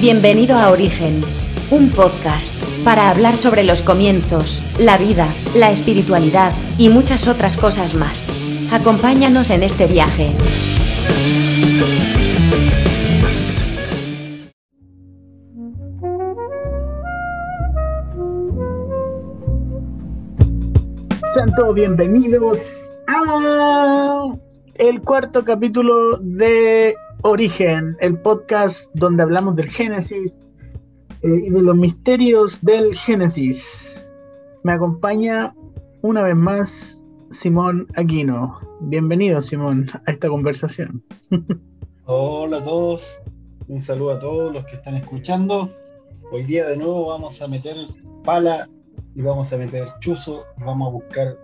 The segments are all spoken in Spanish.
Bienvenido a Origen, un podcast para hablar sobre los comienzos, la vida, la espiritualidad y muchas otras cosas más. Acompáñanos en este viaje. Sean todos bienvenidos a el cuarto capítulo de Origen, el podcast donde hablamos del Génesis eh, y de los misterios del Génesis. Me acompaña una vez más Simón Aquino. Bienvenido, Simón, a esta conversación. Hola a todos, un saludo a todos los que están escuchando. Hoy día de nuevo vamos a meter pala y vamos a meter chuzo y vamos a buscar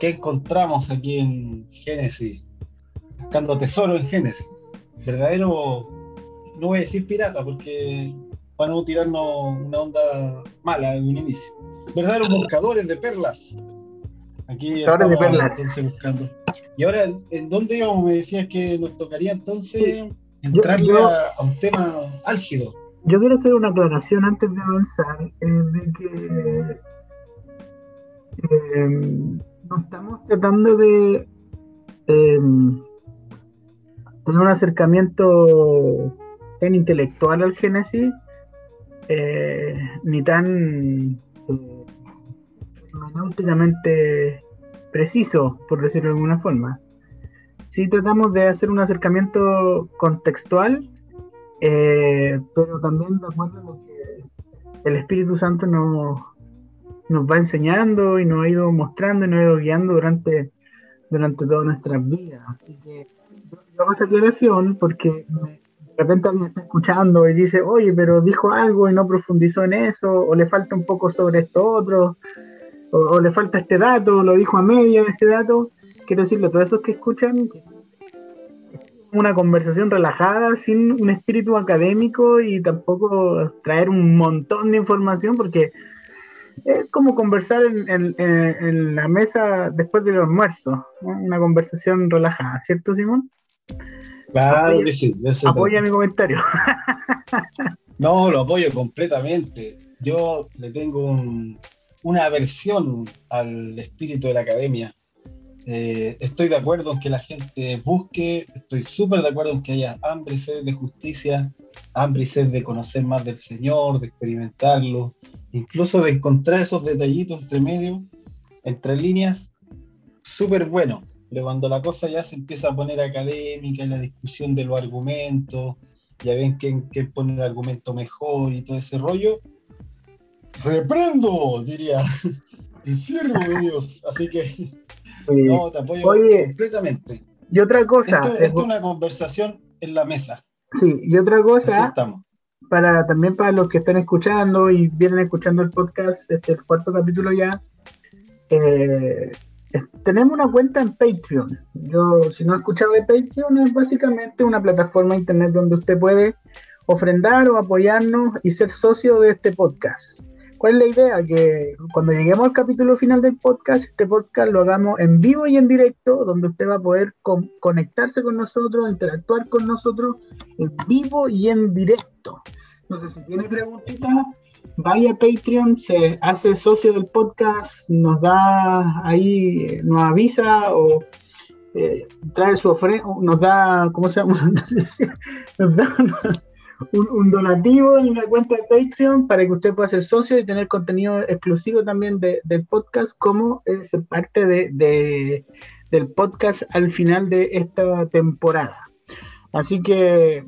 qué encontramos aquí en Génesis, buscando tesoro en Génesis verdadero, no voy a decir pirata porque para no tirarnos una onda mala de un inicio. Verdaderos buscadores de perlas. Aquí estamos de perlas. entonces buscando. Y ahora, ¿en dónde íbamos? Me decías que nos tocaría entonces entrarle yo- a, a un tema álgido. Yo quiero hacer una aclaración antes de avanzar, eh, de que eh, no estamos tratando de eh, tener un acercamiento tan intelectual al Génesis, eh, ni tan eh, hermenéuticamente preciso, por decirlo de alguna forma. Sí tratamos de hacer un acercamiento contextual eh, pero también de acuerdo a lo que el Espíritu Santo nos, nos va enseñando y nos ha ido mostrando y nos ha ido guiando durante, durante todas nuestras vidas. Así que yo, hago aclaración porque de repente alguien está escuchando y dice, oye, pero dijo algo y no profundizó en eso, o le falta un poco sobre esto otro, o, le falta este dato, lo dijo a media este dato. Quiero decirle a todos esos que escuchan una conversación relajada, sin un espíritu académico y tampoco traer un montón de información, porque es como conversar en- en- en la mesa después del almuerzo, ¿no? una conversación relajada, ¿cierto, Simón? Claro Apoya- que sí. de eso Apoya mi comentario. No, lo apoyo completamente. Yo le tengo un- una aversión al espíritu de la academia. Eh, estoy de acuerdo en que la gente busque, estoy súper de acuerdo en que haya hambre y sed de justicia, hambre y sed de conocer más del Señor, de experimentarlo, incluso de encontrar esos detallitos entre medio, entre líneas, súper bueno. Pero cuando la cosa ya se empieza a poner académica, en la discusión de los argumentos, ya ven quién, quién pone el argumento mejor y todo ese rollo. ¡Reprendo! diría el siervo de Dios. Así que no, te apoyo Oye, completamente. y otra cosa, Esto, esto es una conversación en la mesa. sí, y otra cosa, para también para los que están escuchando y vienen escuchando el podcast, este el cuarto capítulo ya, eh, tenemos una cuenta en Patreon. Yo, si no he escuchado de Patreon, es básicamente una plataforma de internet donde usted puede ofrendar o apoyarnos y ser socio de este podcast. ¿Cuál es la idea? Que cuando lleguemos al capítulo final del podcast, este podcast lo hagamos en vivo y en directo, donde usted va a poder con- conectarse con nosotros, interactuar con nosotros en vivo y en directo. Entonces, si tiene preguntitas, vaya Patreon, se hace socio del podcast, nos da ahí, eh, nos avisa o eh, trae su ofrenda, nos da, ¿cómo se llama? nos da un, donativo en la cuenta de Patreon para que usted pueda ser socio y tener contenido exclusivo también de- del podcast, como es parte de- del podcast al final de esta temporada. Así que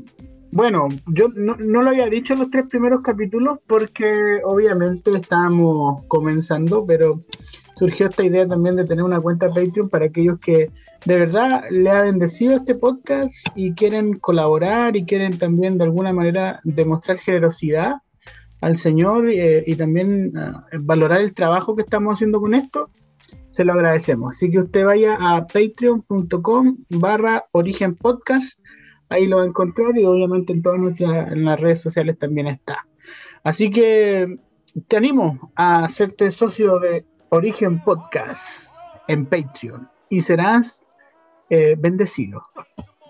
bueno, yo no, lo había dicho en los tres primeros capítulos porque obviamente estábamos comenzando, pero surgió esta idea también de tener una cuenta Patreon para aquellos que de verdad le ha bendecido este podcast y quieren colaborar y quieren también de alguna manera demostrar generosidad al Señor eh, y también ah, valorar el trabajo que estamos haciendo con esto, se lo agradecemos. Así que usted vaya a patreon.com barra origen podcast ahí lo va a encontrar y obviamente en todas nuestras en las redes sociales también está. Así que te animo a hacerte socio de Origen Podcast en Patreon y serás eh, bendecido.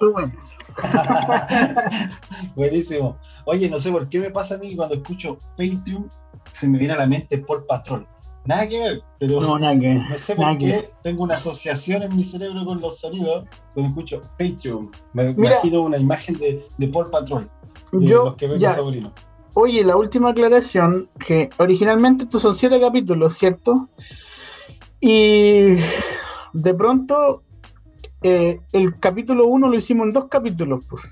Buenísimo. Oye, no sé por qué me pasa a mí cuando escucho Patreon, se me viene a la mente por patrón. Nada que ver, pero no, no sé por qué tengo una asociación en mi cerebro con los sonidos cuando escucho Patreon. Me imagino una imagen de, de Paul Patrol, de yo, los que ven sobrino. Oye, la última aclaración, que originalmente estos son siete capítulos, ¿cierto? Y de pronto eh, el capítulo 1 lo hicimos en dos capítulos, pues,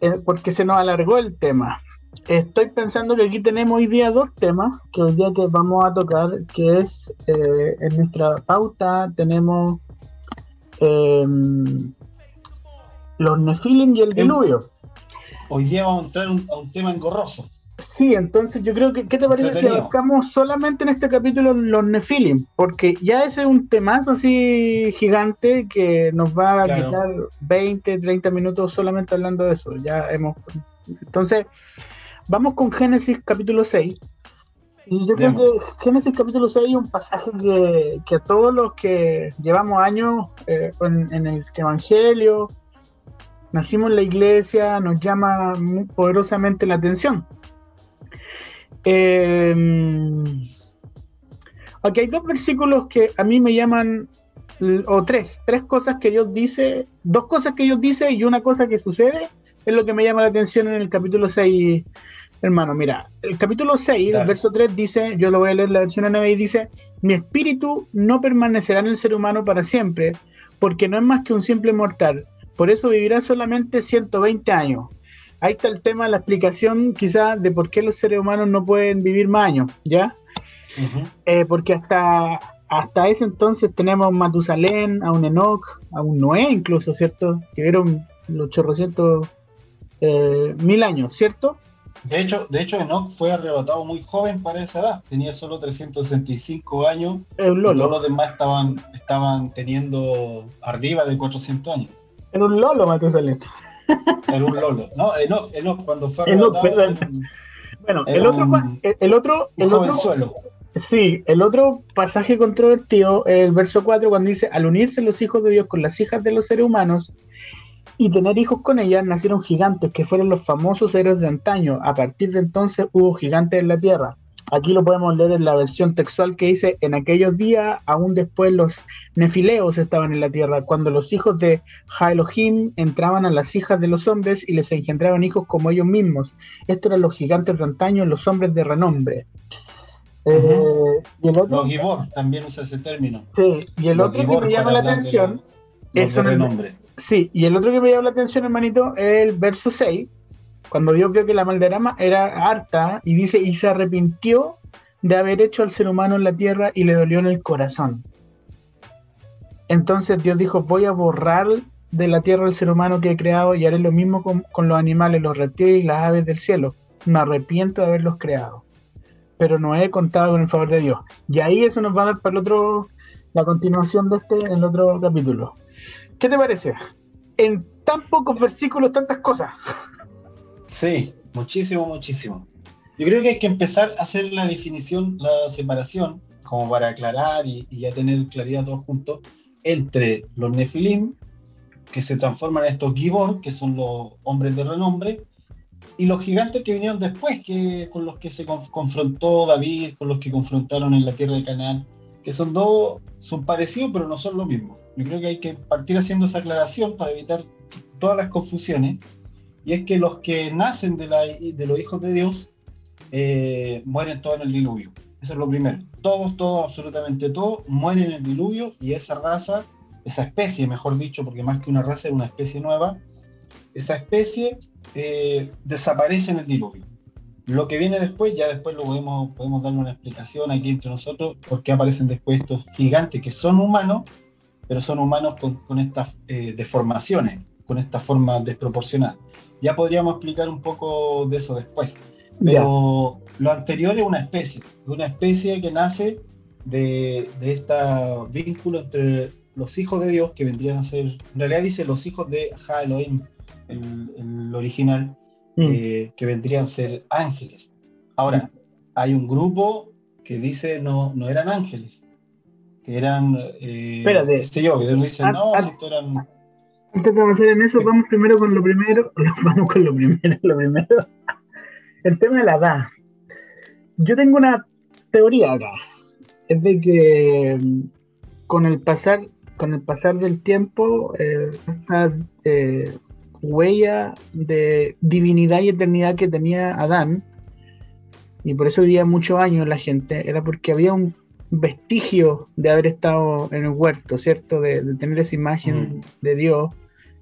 eh, porque se nos alargó el tema. Estoy pensando que aquí tenemos hoy día dos temas que hoy día que vamos a tocar, que es eh, en nuestra pauta tenemos em, los Nephilim y el diluvio. Hoy día vamos a entrar a un tema engorroso. Sí, entonces yo creo que, ¿qué te parece si abarcamos solamente en este capítulo los Nephilim? Porque ya ese es un temazo así gigante que nos va a quitar 20, 30 minutos solamente hablando de eso. Ya hemos. Entonces, vamos con Génesis capítulo 6. Y yo creo que Génesis capítulo 6 es un pasaje que, a todos los que llevamos años eh, en, el Evangelio, nacimos en la iglesia, nos llama muy poderosamente la atención. Eh, aquí hay dos versículos que a mí me llaman, o tres, tres cosas que Dios dice, dos cosas que Dios dice y una cosa que sucede, es lo que me llama la atención en el capítulo 6, hermano. Mira, el capítulo 6, el verso 3 dice, yo lo voy a leer la versión 9 y dice, mi espíritu no permanecerá en el ser humano para siempre, porque no es más que un simple mortal, por eso vivirá solamente 120 años ahí está el tema, la explicación quizás de por qué los seres humanos no pueden vivir más años, ¿ya? Eh, porque hasta, hasta ese entonces tenemos a Matusalén, a un Enoch, a un Noé incluso, ¿cierto? Que vieron los chorrocientos eh, mil años, ¿cierto? De hecho, de hecho, Enoch fue arrebatado muy joven para esa edad, tenía solo 365 años. Un lolo. Y todos los demás estaban, estaban teniendo arriba de 400 años. Era un lolo Matusalén. Era un Lolo. No, Enoch, Enoch cuando fue Bueno, el otro, el, otro, el otro, sí, el otro pasaje controvertido, el verso 4, cuando dice, al unirse los hijos de Dios con las hijas de los seres humanos y tener hijos con ellas, nacieron gigantes que fueron los famosos héroes de antaño. A partir de entonces hubo gigantes en la tierra. Aquí lo podemos leer en la versión textual que dice, en aquellos días, aún después los nefileos estaban en la tierra, cuando los hijos de Jaelohim entraban a las hijas de los hombres y les engendraban hijos como ellos mismos. Estos eran los gigantes de antaño, los hombres de renombre. Eh, y el otro, los Gibor también usa ese término. Sí, y el otro que me llama la atención es renombre. Sí, y el otro que me llama la atención, hermanito, es el verso 6, cuando Dios vio que la malderama era harta y dice, y se arrepintió de haber hecho al ser humano en la tierra y le dolió en el corazón. Entonces Dios dijo, voy a borrar de la tierra al ser humano que he creado y haré lo mismo con, los animales, los reptiles y las aves del cielo. Me arrepiento de haberlos creado. Pero no he contado con el favor de Dios. Y ahí eso nos va a dar para el otro, la continuación de este en el otro capítulo. ¿Qué te parece? En tan pocos versículos, tantas cosas. Sí, muchísimo, muchísimo. Yo creo que hay que empezar a hacer la definición, la separación, como para aclarar y, ya tener claridad todos juntos, entre los Nefilim, que se transforman en estos Gibor, que son los hombres de renombre, y los gigantes que vinieron después, que, con los que se confrontó David, con los que confrontaron en la tierra de Canaán, que son dos, son parecidos, pero no son lo mismo. Yo creo que hay que partir haciendo esa aclaración para evitar todas las confusiones y es que los que nacen de, la, de los hijos de Dios eh, mueren todos en el diluvio. Eso es lo primero. Todos, todos, absolutamente todos mueren en el diluvio y esa raza, esa especie, mejor dicho, porque más que una raza es una especie nueva, esa especie eh, desaparece en el diluvio. Lo que viene después, ya después lo podemos, podemos darle una explicación aquí entre nosotros, por qué aparecen después estos gigantes que son humanos, pero son humanos con, con estas eh, deformaciones, con esta forma desproporcionada. Ya podríamos explicar un poco de eso después. Pero lo anterior es una especie, una especie que nace de, de este vínculo entre los hijos de Dios, que vendrían a ser, en realidad dice los hijos de Ja Elohim, el, original, mm. eh, que vendrían a ser ángeles. Ahora, hay un grupo que dice no, no eran ángeles, que eran, eh, Espérate. yo, que dicen, no, si esto eran Antes de avanzar en eso, vamos primero con lo primero. Vamos con lo primero, lo primero. El tema de la edad. Yo tengo una teoría acá. Es de que mm, con el pasar, con el pasar del tiempo, eh, esta eh, huella de divinidad y eternidad que tenía Adán, y por eso vivía muchos años la gente, era porque había un vestigio de haber estado en el huerto, ¿cierto? De, tener esa imagen mm. de Dios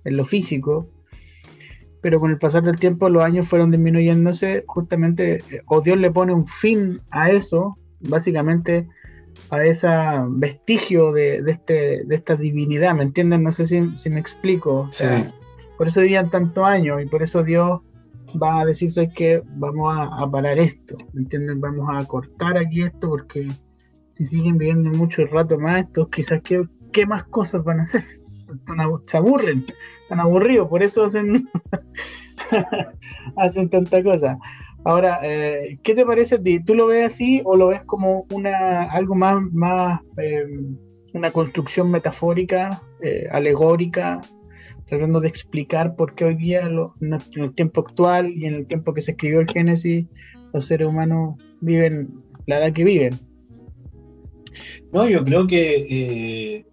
en lo físico, pero con el pasar del tiempo los años fueron disminuyéndose, justamente, eh, o Dios le pone un fin a eso, básicamente a ese vestigio de, este, de esta divinidad, ¿me entienden? No sé si, me explico. Por eso vivían tantos años y por eso Dios va a decirse que vamos a, parar esto, ¿me entienden? Vamos a cortar aquí esto porque si siguen viviendo mucho rato más, estos quizás qué, qué más cosas van a hacer. Se aburren, están aburridos, por eso hacen, hacen tanta cosa. Ahora, eh, ¿qué te parece a ti? ¿Tú lo ves así o lo ves como una algo más, más em, una construcción metafórica, eh, alegórica, tratando de explicar por qué hoy día, en el tiempo actual y en el tiempo que se escribió el Génesis, los seres humanos viven la edad que viven? No, yo creo que eh,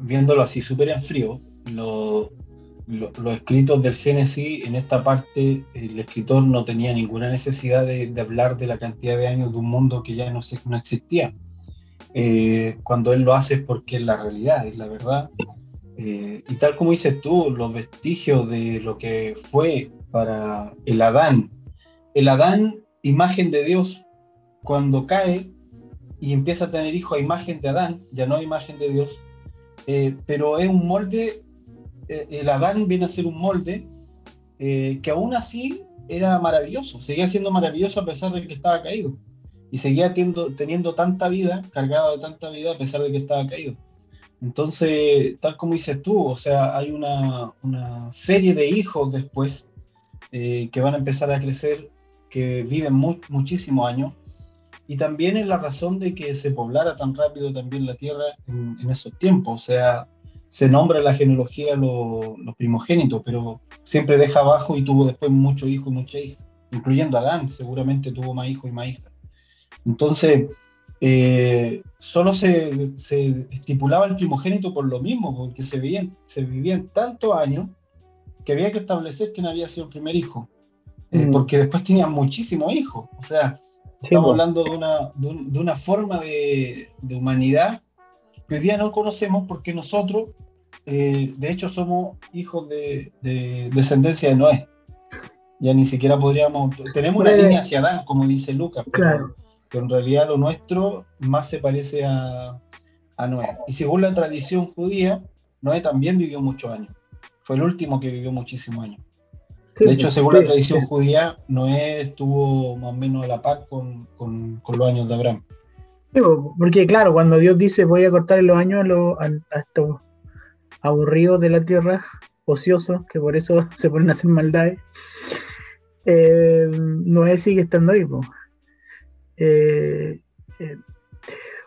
viéndolo así súper en frío, lo, los escritos del Génesis, en esta parte el escritor no tenía ninguna necesidad de, hablar de la cantidad de años de un mundo que ya no, no existía. Eh, cuando él lo hace es porque es la realidad, es la verdad. Eh, y tal como dices tú, los vestigios de lo que fue para el Adán, el Adán, imagen de Dios, cuando cae y empieza a tener hijo a imagen de Adán, ya no a imagen de Dios, eh, pero es un molde eh, el Adán viene a ser un molde que aún así era maravilloso, seguía siendo maravilloso a pesar de que estaba caído. Y seguía teniendo, teniendo tanta vida, cargado de tanta vida a pesar de que estaba caído. Entonces, tal como dices tú, o sea, hay una, una serie de hijos después eh, que van a empezar a crecer, que viven muchísimos años, y también es la razón de que se poblara tan rápido también la tierra en, esos tiempos. O sea, se nombra la genealogía los primogénitos, pero siempre deja abajo y tuvo después muchos hijos y muchas hijas, incluyendo Adán, seguramente tuvo más hijos y más hijas. Entonces, eh, solo se, se, estipulaba el primogénito por lo mismo, porque se, veían, se vivían tantos años que había que establecer quién había sido el primer hijo, eh, mm. porque después tenían muchísimos hijos. O sea, estamos hablando de una, de, una forma de, de humanidad que hoy día no conocemos porque nosotros, eh, de hecho, somos hijos de, descendencia de Noé. Ya ni siquiera podríamos, tenemos una línea hacia Adán, como dice Lucas, pero, en realidad lo nuestro más se parece a, a Noé. Y según la tradición judía, Noé también vivió muchos años. Fue el último que vivió muchísimos años. de hecho, según la tradición judía, Noé estuvo más o menos a la par con, con, con los años de Abraham porque claro, cuando Dios dice voy a cortar los años a, estos aburridos de la tierra, ociosos, que por eso se ponen a hacer maldades, eh, Noé sigue estando ahí. Eh, eh,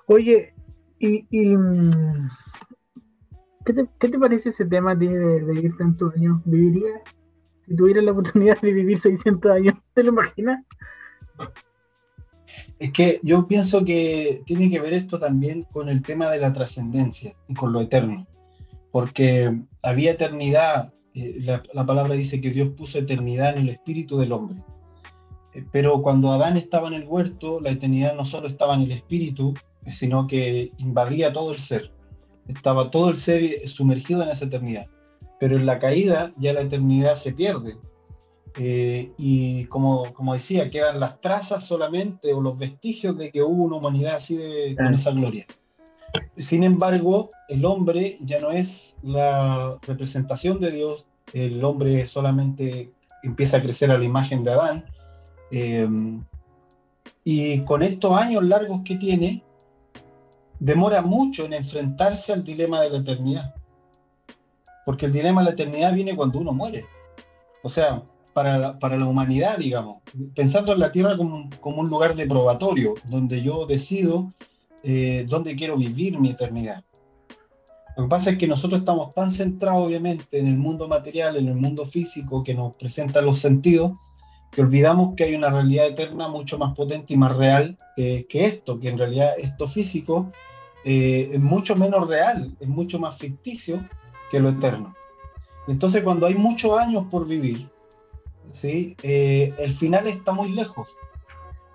oye, y, mm, ¿qué, te, parece ese tema de, de vivir tantos años? ¿Vivirías? Si tuvieras la oportunidad de vivir 600 años, ¿te lo imaginas? Es que yo pienso que tiene que ver esto también con el tema de la trascendencia y con lo eterno, porque había eternidad, eh, la, palabra dice que Dios puso eternidad en el espíritu del hombre, pero cuando Adán estaba en el huerto, la eternidad no solo estaba en el espíritu, sino que invadía todo el ser, estaba todo el ser sumergido en esa eternidad, pero en la caída ya la eternidad se pierde, eh, y como, como decía, quedan las trazas solamente o los vestigios de que hubo una humanidad así de, con esa gloria. Sin embargo, el hombre ya no es la representación de Dios, el hombre solamente empieza a crecer a la imagen de Adán. Eh, y con estos años largos que tiene, demora mucho en enfrentarse al dilema de la eternidad. Porque el dilema de la eternidad viene cuando uno muere. O sea, para la, para la humanidad, digamos, pensando en la Tierra como, como un lugar de probatorio, donde yo decido eh, dónde quiero vivir mi eternidad. Lo que pasa es que nosotros estamos tan centrados, obviamente, en el mundo material, en el mundo físico que nos presenta los sentidos, que olvidamos que hay una realidad eterna mucho más potente y más real que, esto, que en realidad esto físico eh, es mucho menos real, es mucho más ficticio que lo eterno. Entonces, cuando hay muchos años por vivir, ¿sí? Eh, el final está muy lejos.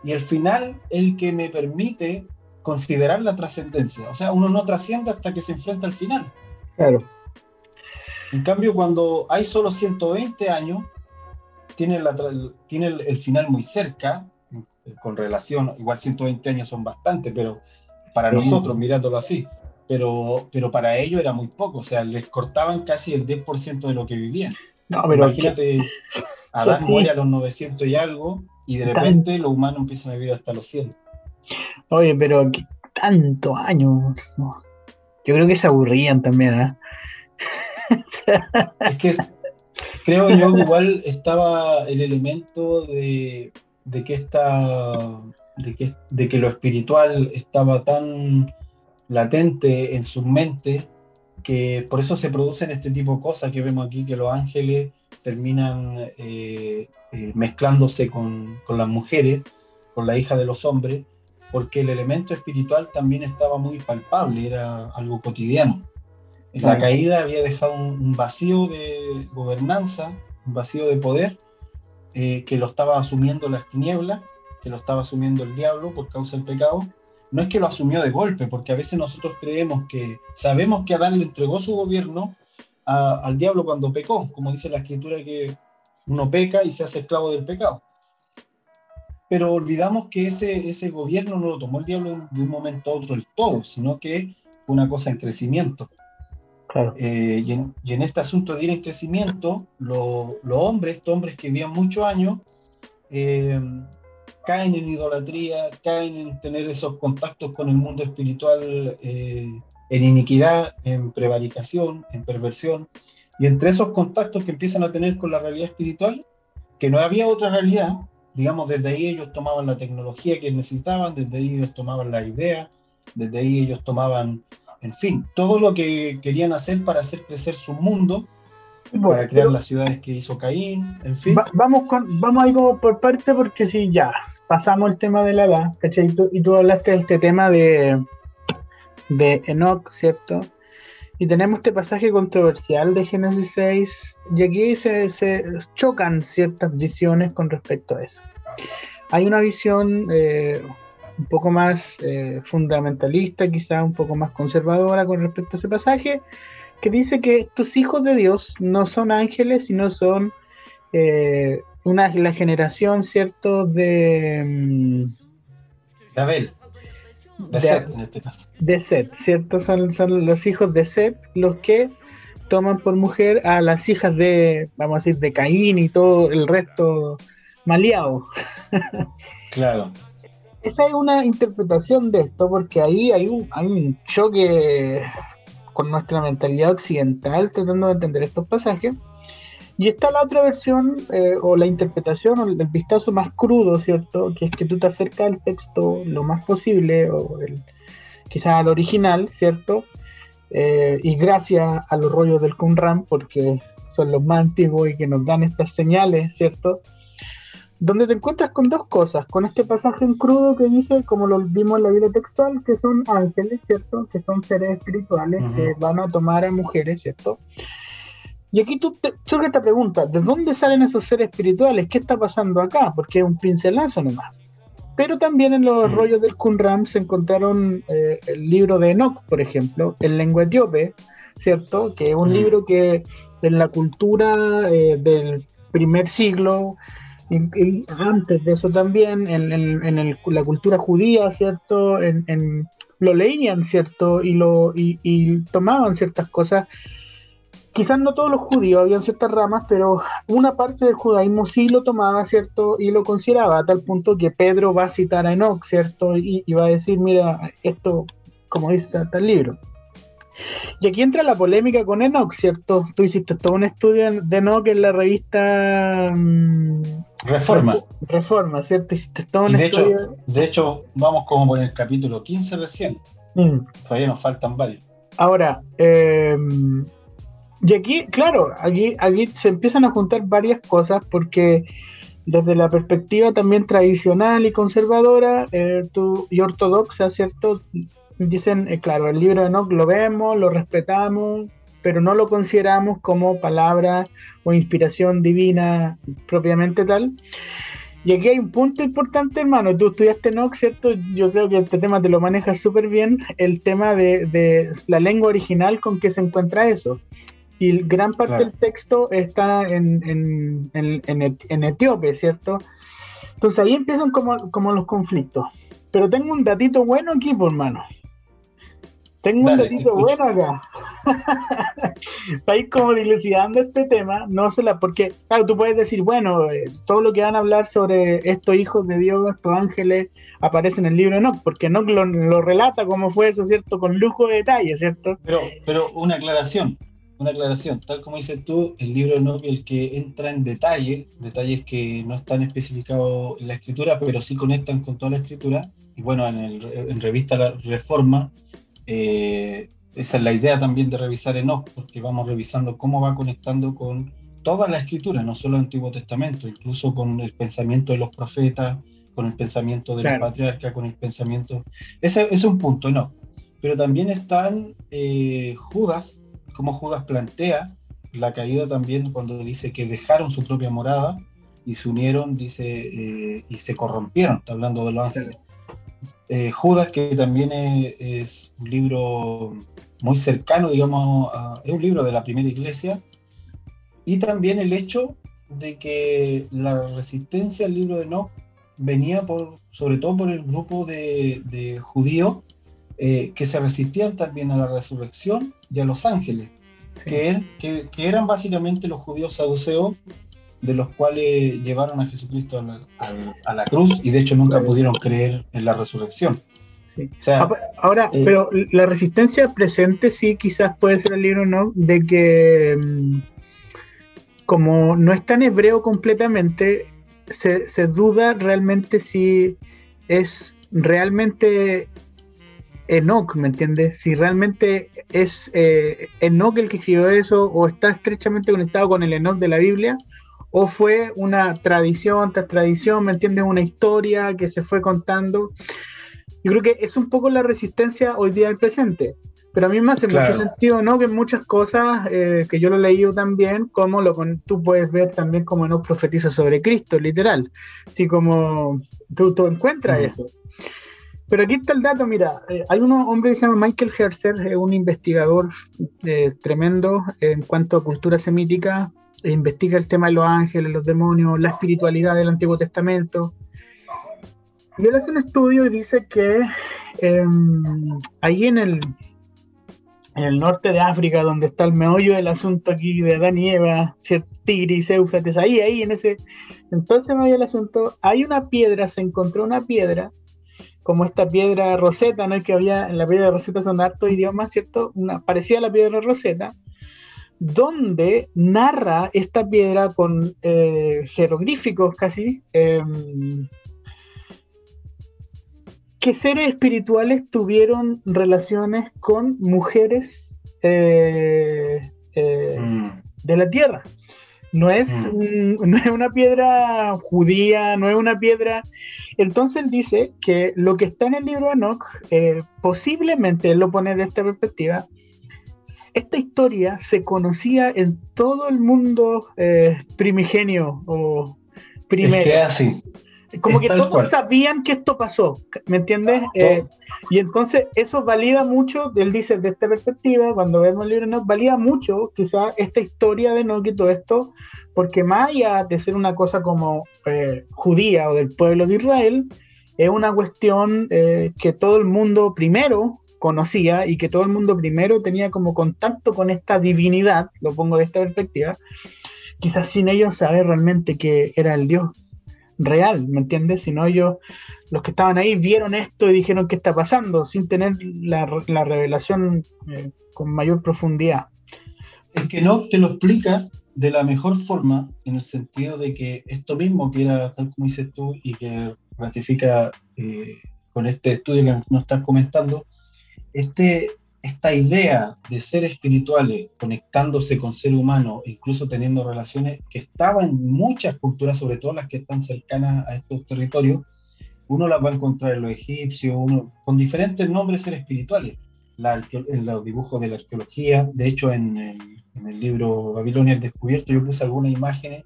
Y el final es el que me permite considerar la trascendencia. O sea, uno no trasciende hasta que se enfrenta al final. Claro. En cambio, cuando hay solo 120 años, tiene, la, tiene el, final muy cerca, con relación, igual 120 años son bastante, pero para nosotros, mirándolo así, pero, pero para ellos era muy poco, o sea, les cortaban casi el 10% de lo que vivían. No, pero Imagínate, Adán muere a los 900 y algo, y de repente los humanos empiezan a vivir hasta los 100. Oye, pero ¿qué tanto años. Yo creo que se aburrían también, ¿eh? es que creo yo que igual estaba el elemento de, que esta de que, de que lo espiritual estaba tan latente en su mente que por eso se producen este tipo de cosas que vemos aquí, que los ángeles terminan eh, eh, mezclándose con, con, las mujeres, con la hija de los hombres, porque el elemento espiritual también estaba muy palpable, era algo cotidiano. La caída había dejado un, vacío de gobernanza, un vacío de poder, eh, que lo estaba asumiendo las tinieblas, que lo estaba asumiendo el diablo por causa del pecado, no es que lo asumió de golpe, porque a veces nosotros creemos que sabemos que Adán le entregó su gobierno al diablo cuando pecó, como dice la escritura que uno peca y se hace esclavo del pecado. Pero olvidamos que ese, ese gobierno no lo tomó el diablo de un momento a otro el todo, sino que fue una cosa en crecimiento. Claro. Eh, y, en, este asunto de ir en crecimiento, los hombres, estos hombres que vivían muchos años, eh, caen en idolatría, caen en tener esos contactos con el mundo espiritual eh, en iniquidad, en prevaricación, en perversión. Y entre esos contactos que empiezan a tener con la realidad espiritual, que no había otra realidad, digamos, desde ahí ellos tomaban la tecnología que necesitaban, desde ahí ellos tomaban la idea, desde ahí ellos tomaban, en fin, todo lo que querían hacer para hacer crecer su mundo para crear las ciudades que hizo Caín, en fin. vamos, con, vamos a ir por parte porque si ya pasamos el tema de la edad, ¿cachai? Y tú, y tú hablaste de este tema de, de Enoch, ¿cierto? Y tenemos este pasaje controversial de Génesis 6, y aquí se, se chocan ciertas visiones con respecto a eso. Hay una visión eh, un poco más eh, fundamentalista, quizá un poco más conservadora con respecto a ese pasaje, que dice que estos hijos de Dios no son ángeles, sino son eh, una, la generación, ¿cierto?, de... Mm, de Abel. De, Seth, en este caso. De Seth, ¿cierto? Son, son los hijos de Seth los que toman por mujer a las hijas de, vamos a decir, de Caín y todo el resto maleado. Claro. Esa es una interpretación de esto, porque ahí hay un, hay un choque con nuestra mentalidad occidental tratando de entender estos pasajes. Y está la otra versión, eh, o la interpretación, o el, vistazo más crudo, ¿cierto? Que es que tú te acercas al texto lo más posible, o quizás al original, ¿cierto? Eh, y gracias a los rollos del Qumran, porque son los más antiguos y que nos dan estas señales, ¿cierto? Donde te encuentras con dos cosas, con este pasaje en crudo que dice, como lo vimos en la Biblia textual, que son ángeles, ¿cierto? Que son seres espirituales que van a tomar a mujeres, ¿cierto? Y aquí tú te, surge esta pregunta, ¿de dónde salen esos seres espirituales? ¿Qué está pasando acá? Porque es un pincelazo nomás. Pero también en los rollos del Qumran se encontraron eh, el libro de Enoch, por ejemplo, en lengua etíope, ¿cierto? Que es un libro que en la cultura eh, del primer siglo y, antes de eso también, en, la cultura judía, ¿cierto? En, lo leían, ¿cierto? Y, lo, y, tomaban ciertas cosas. Quizás no todos los judíos, habían ciertas ramas, pero una parte del judaísmo sí lo tomaba, ¿cierto? Y lo consideraba a tal punto que Pedro va a citar a Enoch, ¿cierto? Y, va a decir, mira, esto, como dice tal libro. Y aquí entra la polémica con Enoch, ¿cierto? Tú hiciste todo un estudio de Enoch en la revista mm, Reforma. Reforma, ¿cierto? Hiciste todo un de estudio. Hecho, de hecho, vamos como por el capítulo 15 recién. Mm. Todavía nos faltan varios. Ahora, em, y aquí, claro, aquí, aquí se empiezan a juntar varias cosas porque desde la perspectiva también tradicional y conservadora eh, y ortodoxa, ¿cierto? Dicen, eh, claro, el libro de Enoch lo vemos, lo respetamos, pero no lo consideramos como palabra o inspiración divina propiamente tal. Y aquí hay un punto importante, hermano. Tú estudiaste Enoch, ¿cierto? Yo creo que este tema te lo manejas súper bien. El tema de, de, la lengua original con que se encuentra eso. Y gran parte del texto está en, en, en, en, etíope, ¿cierto? Entonces ahí empiezan como, como los conflictos. Pero tengo un datito bueno aquí, por hermano. Tengo un datito bueno acá. Para ir como dilucidando este tema, no solo porque, claro, tú puedes decir, bueno, eh, todo lo que van a hablar sobre estos hijos de Dios, estos ángeles, aparece en el libro de Enoch, porque Enoch lo, lo relata como fue eso, ¿cierto? Con lujo de detalle, ¿cierto? Pero, pero una aclaración, una aclaración, tal como dices tú, el libro de Enoch el que entra en detalle, detalles que no están especificados en la escritura, pero sí conectan con toda la escritura, y bueno, en, el, en revista La Reforma, eh, esa es la idea también de revisar Enoch, porque vamos revisando cómo va conectando con toda la escritura, no solo el Antiguo Testamento, incluso con el pensamiento de los profetas, con el pensamiento de la patriarca, con el pensamiento... Ese, es un punto, no. Pero también están eh, Judas, como Judas plantea la caída también cuando dice que dejaron su propia morada y se unieron, dice, eh, y se corrompieron, está hablando de los ángeles. Eh, Judas, que también es, un libro muy cercano, digamos, es un libro de la primera iglesia, y también el hecho de que la resistencia al libro de No venía por, sobre todo por el grupo de, judíos eh, que se resistían también a la resurrección y a los ángeles, que, que, eran básicamente los judíos saduceos, de los cuales llevaron a Jesucristo a la, cruz y de hecho nunca pudieron creer en la resurrección. Ahora, eh, pero la resistencia presente sí quizás puede ser el libro, ¿no? De que mm, como no está en hebreo completamente, se, se duda realmente si es realmente Enoch, ¿me entiendes? Si realmente es eh, Enoch el que escribió eso o está estrechamente conectado con el Enoch de la Biblia o fue una tradición tras tradición, ¿me entiendes? Una historia que se fue contando. Yo creo que es un poco la resistencia hoy día del presente. Pero a mí me hace mucho sentido, ¿no? Que muchas cosas eh, que yo lo he leído también, como lo tú puedes ver también como no profetiza sobre Cristo, literal. Así como tú, tú encuentras eso. Pero aquí está el dato, mira, eh, hay un hombre que se llama Michael Herzer, un investigador eh, tremendo en cuanto a cultura semítica, investiga el tema de los ángeles, los demonios, la espiritualidad del Antiguo Testamento. Y él hace un estudio y dice que em, ahí en el, el norte de África, donde está el meollo del asunto aquí de Adán y Eva, Tigris, Éufrates, ahí, ahí, en ese, entonces meollo del asunto, hay una piedra, se encontró una piedra como esta piedra roseta, ¿no? Que había en la piedra roseta son hartos idiomas, ¿cierto? Una, parecía la piedra roseta, donde narra esta piedra con eh, jeroglíficos casi, em, que seres espirituales tuvieron relaciones con mujeres eh, eh, mm. de la tierra. No es, mm. no es una piedra judía, no es una piedra entonces él dice que lo que está en el libro de Enoch, eh, posiblemente él lo pone de esta perspectiva, esta historia se conocía en todo el mundo eh, primigenio o primero. Es que así. Como que todos sabían que esto pasó, ¿me entiendes? Eh, y entonces eso valida mucho, él dice de esta perspectiva, cuando vemos el libro Enoch, valida mucho quizá esta historia de y todo esto, porque más allá de ser una cosa como eh, judía o del pueblo de Israel, es una cuestión eh, que todo el mundo primero conocía y que todo el mundo primero tenía como contacto con esta divinidad, lo pongo de esta perspectiva, quizás sin ellos saber realmente que era el Dios real, ¿me entiendes? Sino ellos, los que estaban ahí, vieron esto y dijeron qué está pasando, sin tener la, revelación eh, con mayor profundidad. Es que no te lo explica de la mejor forma, en el sentido de que esto mismo que era, tal como dices tú, y que ratifica eh, con este estudio que nos estás comentando, este, esta idea de ser espirituales, conectándose con ser humano, incluso teniendo relaciones que estaba en muchas culturas, sobre todo las que están cercanas a estos territorios, uno las va a encontrar en los egipcios, uno, con diferentes nombres ser espirituales. en los dibujos de la arqueología, de hecho en el, libro Babilonia el descubierto yo puse algunas imágenes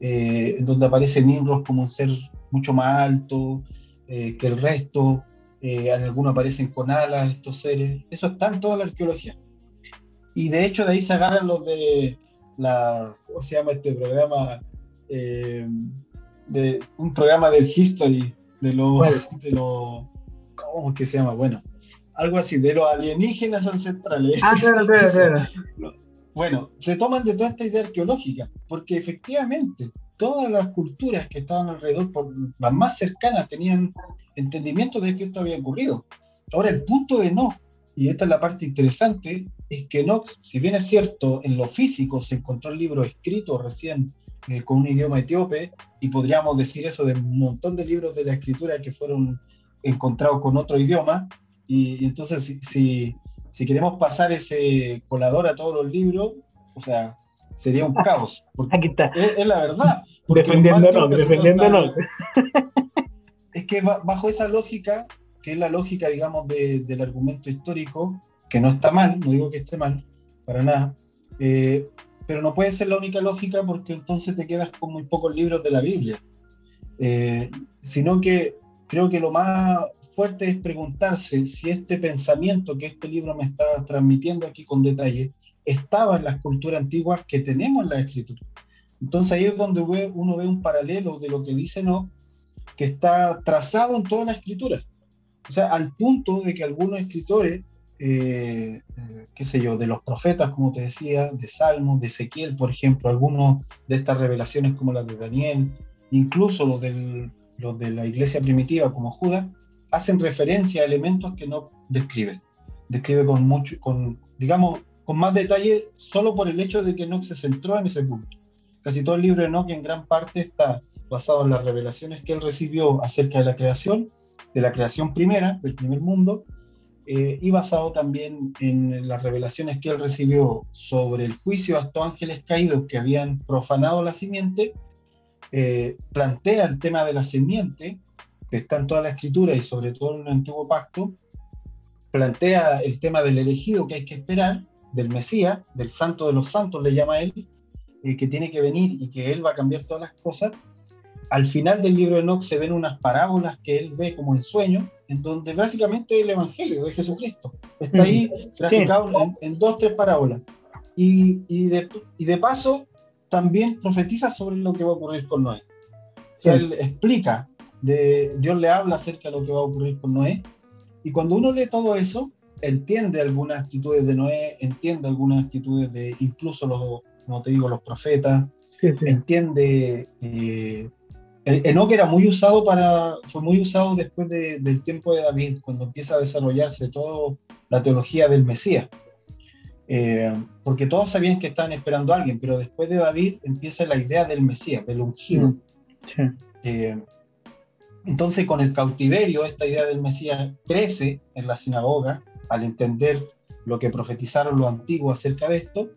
eh, en donde aparece Nimrod como un ser mucho más alto eh, que el resto, eh, en algunos aparecen con alas estos seres, eso está en toda la arqueología. Y de hecho de ahí se agarran los de la, ¿cómo se llama este programa? Eh, de un programa del History, de los, de los, ¿cómo es que se llama? Bueno, algo así, de los alienígenas ancestrales. Ah, claro, claro, claro. Bueno, se toman de toda esta idea arqueológica, porque efectivamente todas las culturas que estaban alrededor, por, las más cercanas, tenían entendimiento de que esto había ocurrido. Ahora, el punto de no, y esta es la parte interesante, es que no, si bien es cierto, en lo físico se encontró el libro escrito recién eh, con un idioma etíope, y podríamos decir eso de un montón de libros de la escritura que fueron encontrados con otro idioma, y, entonces si, si, si, queremos pasar ese colador a todos los libros, o sea, sería un caos. Aquí está. Es, la verdad. Defendiéndonos, defendiéndonos es que bajo esa lógica, que es la lógica, digamos, del argumento histórico, que no está mal, no digo que esté mal, para nada, eh, pero no puede ser la única lógica porque entonces te quedas con muy pocos libros de la Biblia, eh, sino que creo que lo más fuerte es preguntarse si este pensamiento que este libro me está transmitiendo aquí con detalle estaba en las culturas antiguas que tenemos en la escritura. Entonces ahí es donde uno ve un paralelo de lo que dice no que está trazado en toda la escritura. O sea, al punto de que algunos escritores, eh, eh, qué sé yo, de los profetas, como te decía, de Salmos, de Ezequiel, por ejemplo, algunos de estas revelaciones como las de Daniel, incluso los, los de la iglesia primitiva como Judas, hacen referencia a elementos que no describen. Describe con mucho, con, digamos, con más detalle solo por el hecho de que no se centró en ese punto. Casi todo el libro de Enoch en gran parte está basado en las revelaciones que él recibió acerca de la creación, de la creación primera, del primer mundo, eh, y basado también en las revelaciones que él recibió sobre el juicio a estos ángeles caídos que habían profanado la simiente, eh, plantea el tema de la simiente, que está en toda la escritura y sobre todo en el antiguo pacto, plantea el tema del elegido que hay que esperar, del Mesías, del santo de los santos le llama él, eh, que tiene que venir y que él va a cambiar todas las cosas, al final del libro de Enoch se ven unas parábolas que él ve como el sueño, en donde básicamente el Evangelio de Jesucristo está ahí graficado en, dos, tres parábolas. Y, y, de, y, de, paso también profetiza sobre lo que va a ocurrir con Noé. O sea, él explica, de, Dios le habla acerca de lo que va a ocurrir con Noé. Y cuando uno lee todo eso, entiende algunas actitudes de Noé, entiende algunas actitudes de incluso los, como te digo, los profetas, entiende eh, Enoch era muy usado para, fue muy usado después del tiempo de David, cuando empieza a desarrollarse toda la teología del Mesías. Eh, porque todos sabían que estaban esperando a alguien, pero después de David empieza la idea del Mesías, del ungido. Mm, eh, entonces con el cautiverio esta idea del Mesías crece en la sinagoga al entender lo que profetizaron los antiguos acerca de esto,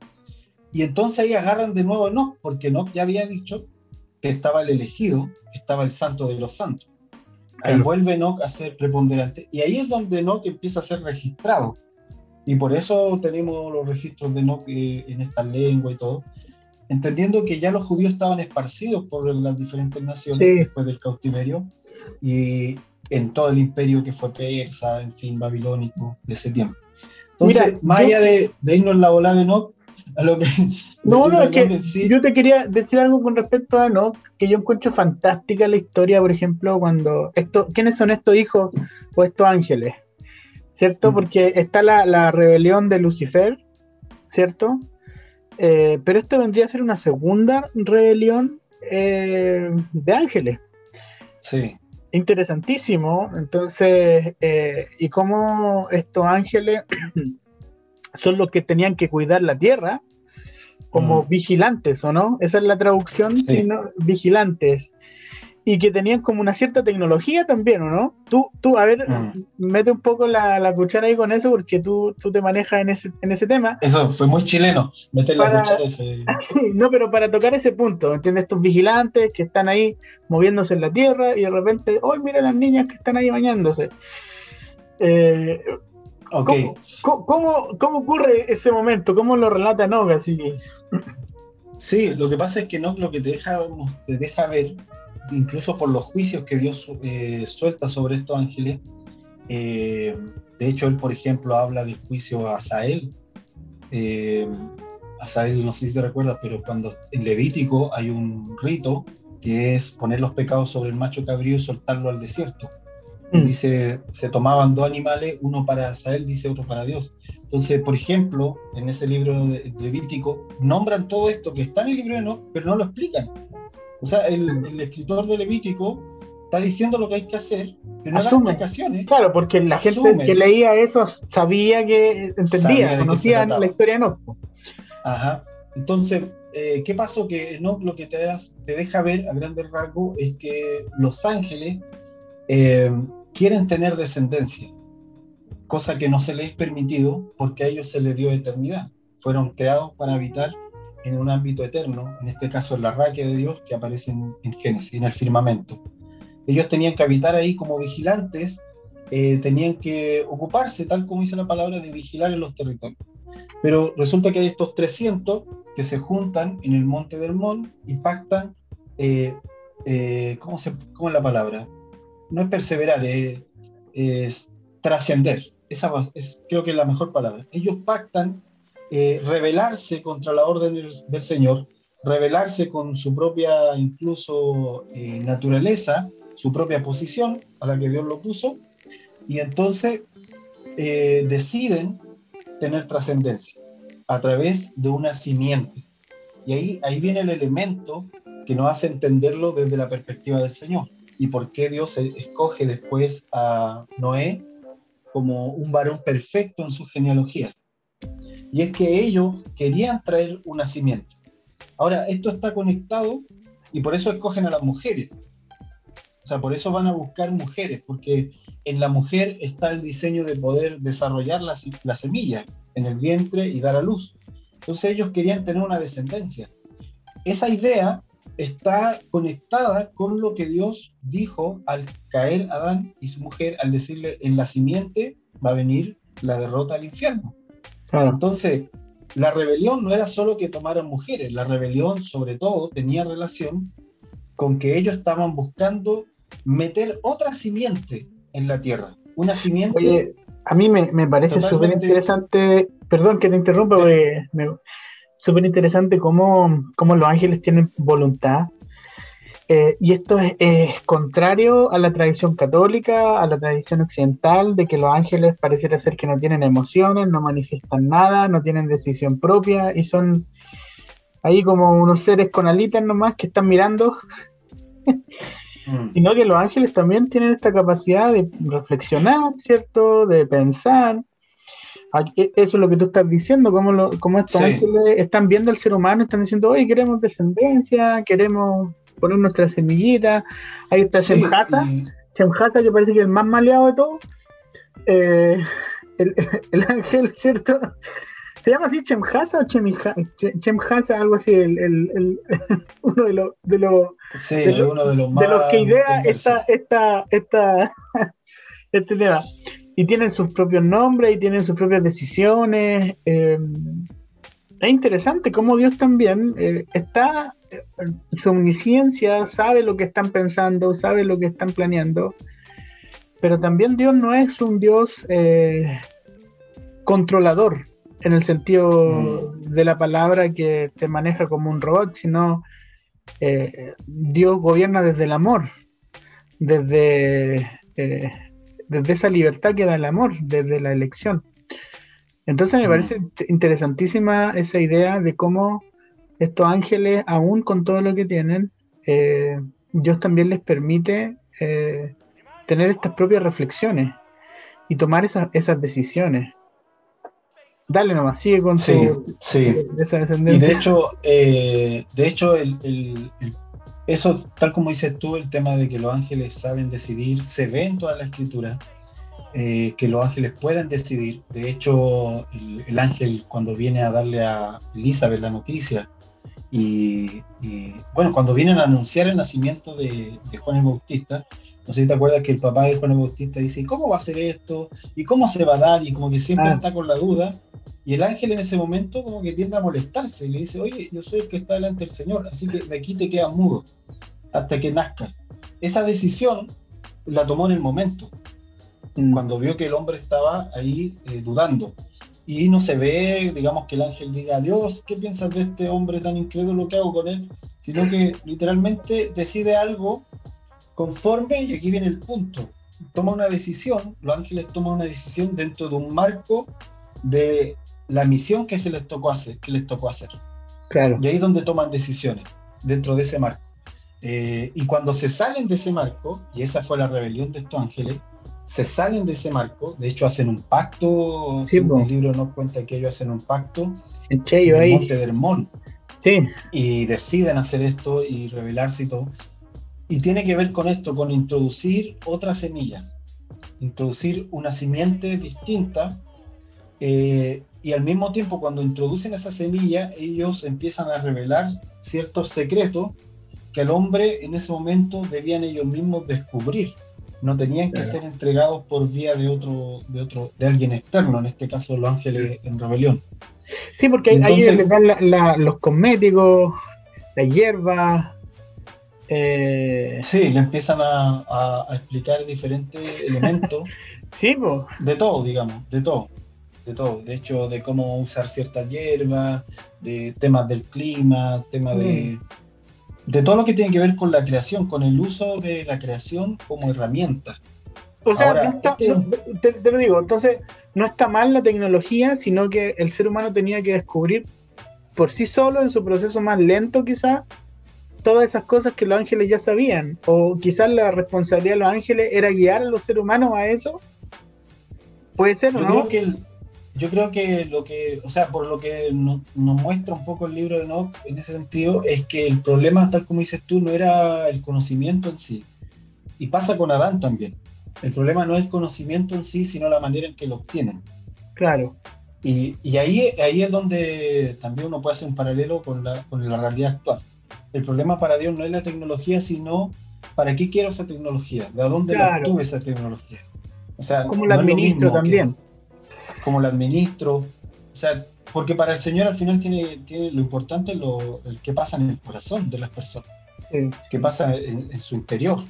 y entonces ahí agarran de nuevo Enoch, porque Enoch ya había dicho estaba el elegido, estaba el santo de los santos. Ahí vuelve Enoch a ser preponderante. Y ahí es donde Enoch empieza a ser registrado. Y por eso tenemos los registros de Enoch eh, en esta lengua y todo. Entendiendo que ya los judíos estaban esparcidos por las diferentes naciones después del cautiverio y en todo el imperio que fue persa, en fin, babilónico de ese tiempo. Entonces, más allá de, de, irnos en la bola de Enoch, no, no, es que yo te quería decir algo con respecto a no, que yo encuentro fantástica la historia, por ejemplo, cuando esto, ¿quiénes son estos hijos o estos ángeles? ¿Cierto? Mm. Porque está la, rebelión de Lucifer, ¿cierto? Eh, pero esto vendría a ser una segunda rebelión eh, de ángeles. Sí. Interesantísimo. Entonces, eh, y cómo estos ángeles son los que tenían que cuidar la tierra como mm. vigilantes, ¿o no? Esa es la traducción, vigilantes. Y que tenían como una cierta tecnología también, ¿o no? Tú, tú a ver, mm. mete un poco la, la, cuchara ahí con eso porque tú, tú te manejas en ese, en ese tema. Eso fue muy chileno, meter la cuchara ese... no, pero para tocar ese punto, ¿entiendes? Estos vigilantes que están ahí moviéndose en la tierra y de repente, ¡oh, mira las niñas que están ahí bañándose! Eh, okay. ¿cómo, cómo, cómo, ocurre ese momento? ¿Cómo lo relata Noga? Así Sí, lo que pasa es que no lo que te deja, te deja ver incluso por los juicios que Dios eh, suelta sobre estos ángeles. Eh, de hecho, él, por ejemplo, habla del juicio a Asael. Eh, Asael, no sé si te recuerdas, pero cuando en Levítico hay un rito que es poner los pecados sobre el macho cabrío y soltarlo al desierto. Mm. Dice, se tomaban dos animales, uno para Asael, dice otro para Dios. Entonces, por ejemplo, en ese libro de Levítico, nombran todo esto que está en el libro de no, pero no lo explican. O sea, el, escritor de Levítico está diciendo lo que hay que hacer, pero no Asume. explicaciones. Claro, porque la gente que leía eso sabía que entendía, conocía la historia de Enoch. Ajá. Entonces, eh, ¿qué pasó? Que Enoch lo que te, te deja ver a grandes rasgos es que los ángeles eh, quieren tener descendencia, cosa que no se les es permitido porque a ellos se les dio eternidad. Fueron creados para habitar en un ámbito eterno, en este caso en la raquia de Dios que aparece en, Génesis, en el firmamento. Ellos tenían que habitar ahí como vigilantes, eh, tenían que ocuparse, tal como dice la palabra, de vigilar en los territorios. Pero resulta que hay estos 300 que se juntan en el monte del Mon y pactan, eh, eh, ¿cómo, se, ¿cómo es la palabra? No es perseverar, es trascender. Esa es, creo que es la mejor palabra. Ellos pactan eh, rebelarse contra la orden del, Señor, rebelarse con su propia incluso eh, naturaleza, su propia posición a la que Dios lo puso, y entonces eh, deciden tener trascendencia a través de una simiente. Y ahí, ahí viene el elemento que nos hace entenderlo desde la perspectiva del Señor y por qué Dios escoge después a Noé como un varón perfecto en su genealogía y es que ellos querían traer un nacimiento. Ahora, esto está conectado y por eso escogen a las mujeres. O sea, por eso van a buscar mujeres, porque en la mujer está el diseño de poder desarrollar la, la semilla en el vientre y dar a luz. Entonces ellos querían tener una descendencia. Esa idea está conectada con lo que Dios dijo al caer Adán y su mujer, al decirle, en la simiente va a venir la derrota al infierno. Entonces, la rebelión no era solo que tomaran mujeres, la rebelión sobre todo tenía relación con que ellos estaban buscando meter otra simiente en la tierra, una simiente... Oye, a mí me, parece súper interesante, perdón que te interrumpa, súper interesante cómo, cómo los ángeles tienen voluntad eh, y esto es, contrario a la tradición católica, a la tradición occidental, de que los ángeles pareciera ser que no tienen emociones, no manifiestan nada, no tienen decisión propia y son ahí como unos seres con alitas nomás que están mirando. Mm. Sino que los ángeles también tienen esta capacidad de reflexionar, ¿cierto? De pensar. E, eso es lo que tú estás diciendo, cómo, lo, cómo estos ángeles están viendo al ser humano, están diciendo, oye, queremos descendencia, queremos poner nuestra semillita. Ahí está sí, Chemhasa, que parece que es el más maleado de todo. Eh, el, ángel, ¿cierto? ¿Se llama así Chemhasa o Chemhasa? Algo así, el, uno de los de los sí, de uno de los, más de los que idea esta, esta, esta, este tema. Y tienen sus propios nombres y tienen sus propias decisiones. Eh, es interesante cómo Dios también eh, está su omnisciencia, sabe lo que están pensando, sabe lo que están planeando, pero también Dios no es un Dios eh, controlador en el sentido mm. de la palabra que te maneja como un robot, sino eh, Dios gobierna desde el amor, desde, eh, desde esa libertad que da el amor, desde la elección. Entonces me parece interesantísima esa idea de cómo estos ángeles, aún con todo lo que tienen, eh, Dios también les permite eh, tener estas propias reflexiones y tomar esas, esas decisiones. Dale nomás, sigue con sí, sí. esa descendencia. Y de hecho, eh, de hecho el, eso, tal como dices tú, el tema de que los ángeles saben decidir, se ve en toda la escritura, eh, que los ángeles pueden decidir. De hecho, el, ángel cuando viene a darle a Elizabeth la noticia, y, bueno, cuando vienen a anunciar el nacimiento de, Juan el Bautista, no sé si te acuerdas que el papá de Juan el Bautista dice, ¿cómo va a ser esto? ¿Y cómo se va a dar? Y como que siempre ah. está con la duda. Y el ángel en ese momento como que tiende a molestarse y le dice, oye, yo soy el que está delante del Señor, así que de aquí te quedas mudo hasta que nazca. Esa decisión la tomó en el momento, mm. cuando vio que el hombre estaba ahí eh, dudando. Y no se ve, digamos, que el ángel diga, Dios, ¿qué piensas de este hombre tan incrédulo que hago con él? Sino que literalmente decide algo conforme, y aquí viene el punto, toma una decisión, los ángeles toman una decisión dentro de un marco de la misión que se les tocó hacer, que les tocó hacer. Claro. Y ahí es donde toman decisiones, dentro de ese marco. Eh, y cuando se salen de ese marco, y esa fue la rebelión de estos ángeles, se salen de ese marco, de hecho hacen un pacto, sí, el libro nos cuenta que ellos hacen un pacto en el monte de Hermón. Sí. Y deciden hacer esto y rebelarse y todo. Y tiene que ver con esto, con introducir otra semilla, introducir una simiente distinta eh, y al mismo tiempo cuando introducen esa semilla, ellos empiezan a revelar ciertos secretos que el hombre en ese momento debían ellos mismos descubrir. No tenían que ser entregados por vía de otro, de otro, de alguien externo, en este caso los ángeles en rebelión. Sí, porque ahí les dan los cosméticos, la hierba. Eh... Sí, le empiezan a, explicar diferentes elementos. sí, De todo, digamos, de todo de todo, de hecho, de cómo usar cierta hierba, de temas del clima, temas de, mm. de todo lo que tiene que ver con la creación, con el uso de la creación como herramienta. O sea, no está, este te, lo digo, entonces no está mal la tecnología, sino que el ser humano tenía que descubrir por sí solo, en su proceso más lento quizás, todas esas cosas que los ángeles ya sabían. O quizás la responsabilidad de los ángeles era guiar a los seres humanos a eso. Puede ser, ¿no? Creo que yo creo que lo que, o sea, por lo que nos, muestra un poco el libro de Enoch en ese sentido, es que el problema, tal como dices tú, no era el conocimiento en sí. Y pasa con Adán también. El problema no es el conocimiento en sí, sino la manera en que lo obtienen. Claro. Y, y ahí, ahí es donde también uno puede hacer un paralelo con la, con la realidad actual. El problema para Dios no es la tecnología, sino para qué quiero esa tecnología, de dónde la obtuve esa tecnología. O sea, como la administro también cómo lo administro. O sea, porque para el Señor al final tiene, tiene lo importante lo, el que pasa en el corazón de las personas, sí. qué pasa en, su interior,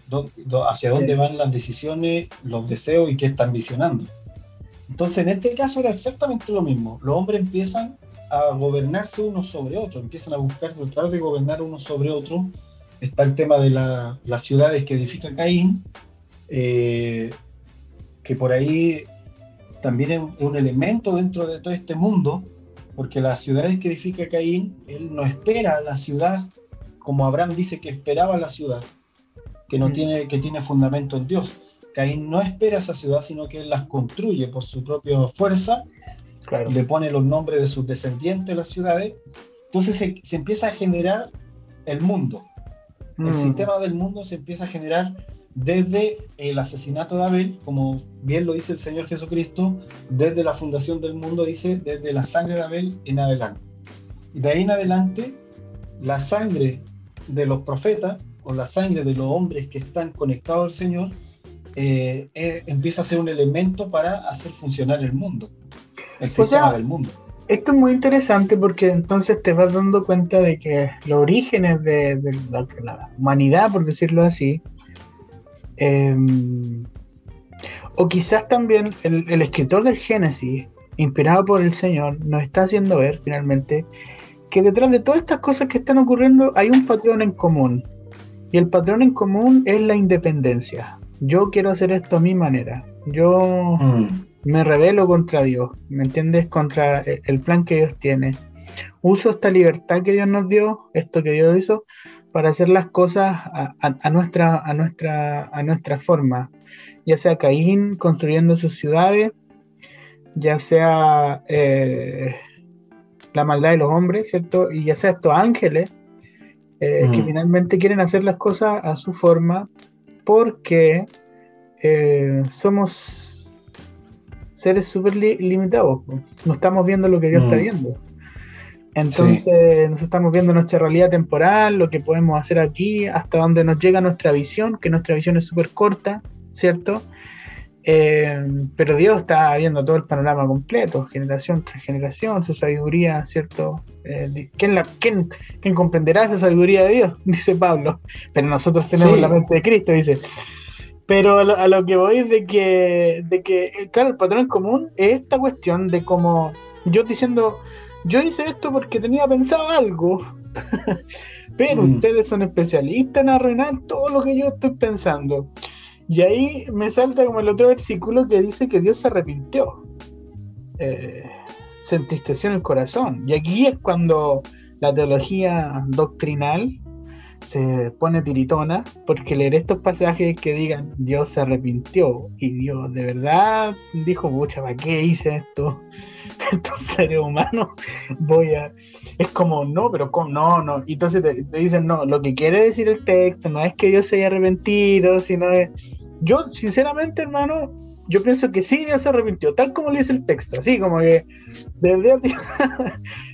hacia dónde van las decisiones, los deseos y qué están visionando. Entonces, en este caso era exactamente lo mismo. Los hombres empiezan a gobernarse unos sobre otros, empiezan a buscar tratar de gobernar unos sobre otros. Está el tema de las ciudades que edifica Caín, eh, que por ahí también es un elemento dentro de todo este mundo, porque las ciudades que edifica Caín, él no espera la ciudad como Abraham dice que esperaba la ciudad, que, no mm. tiene, que tiene fundamento en Dios. Caín no espera esa ciudad, sino que él las construye por su propia fuerza, le pone los nombres de sus descendientes a las ciudades. Entonces se, empieza a generar el mundo. El mm. sistema del mundo se empieza a generar desde el asesinato de Abel, como bien lo dice el Señor Jesucristo, desde la fundación del mundo, dice, desde la sangre de Abel en adelante. Y de ahí en adelante, la sangre de los profetas o la sangre de los hombres que están conectados al Señor eh, eh, empieza a ser un elemento para hacer funcionar el mundo, el sistema del mundo. Esto es muy interesante porque entonces te vas dando cuenta de que los orígenes de la humanidad, por decirlo así, Em, o quizás también el, escritor del Génesis, inspirado por el Señor, nos está haciendo ver finalmente que detrás de todas estas cosas que están ocurriendo hay un patrón en común. Y el patrón en común es la independencia. Yo quiero hacer esto a mi manera. Yo mm. me rebelo contra Dios, ¿me entiendes? Contra el plan que Dios tiene. Uso esta libertad que Dios nos dio, esto que Dios hizo, para hacer las cosas a, nuestra, a, nuestra, a nuestra forma, ya sea Caín construyendo sus ciudades, ya sea eh, la maldad de los hombres, ¿cierto? Y ya sea estos ángeles eh, que mm. finalmente quieren hacer las cosas a su forma porque eh, somos seres súper limitados, no estamos viendo lo que Dios está mm. viendo. Entonces nos estamos viendo nuestra realidad temporal, lo que podemos hacer aquí, hasta donde nos llega nuestra visión, que nuestra visión es súper corta, ¿cierto? Eh, pero Dios está viendo todo el panorama completo, generación tras generación, su sabiduría, ¿cierto? Eh, ¿quién, la, quién, comprenderá esa sabiduría de Dios? Dice Pablo. Pero nosotros tenemos la mente de Cristo, dice. Pero a lo, que voy es de que, de que, claro, el patrón común es esta cuestión de como yo diciendo, yo hice esto porque tenía pensado algo, pero mm. ustedes son especialistas en arruinar todo lo que yo estoy pensando. Y ahí me salta como el otro versículo que dice que Dios se arrepintió. Eh, se entristeció en el corazón. Y aquí es cuando la teología doctrinal se pone tiritona, porque leer estos pasajes que digan Dios se arrepintió y Dios de verdad dijo, mucha, ¿para qué hice esto? estos seres humanos, voy a... Es como, no, pero ¿cómo? No, no. Y entonces te, dicen, no, lo que quiere decir el texto no es que Dios se haya arrepentido, sino es... Yo, sinceramente, hermano, yo pienso que sí Dios se arrepintió, tal como le dice el texto, así como que de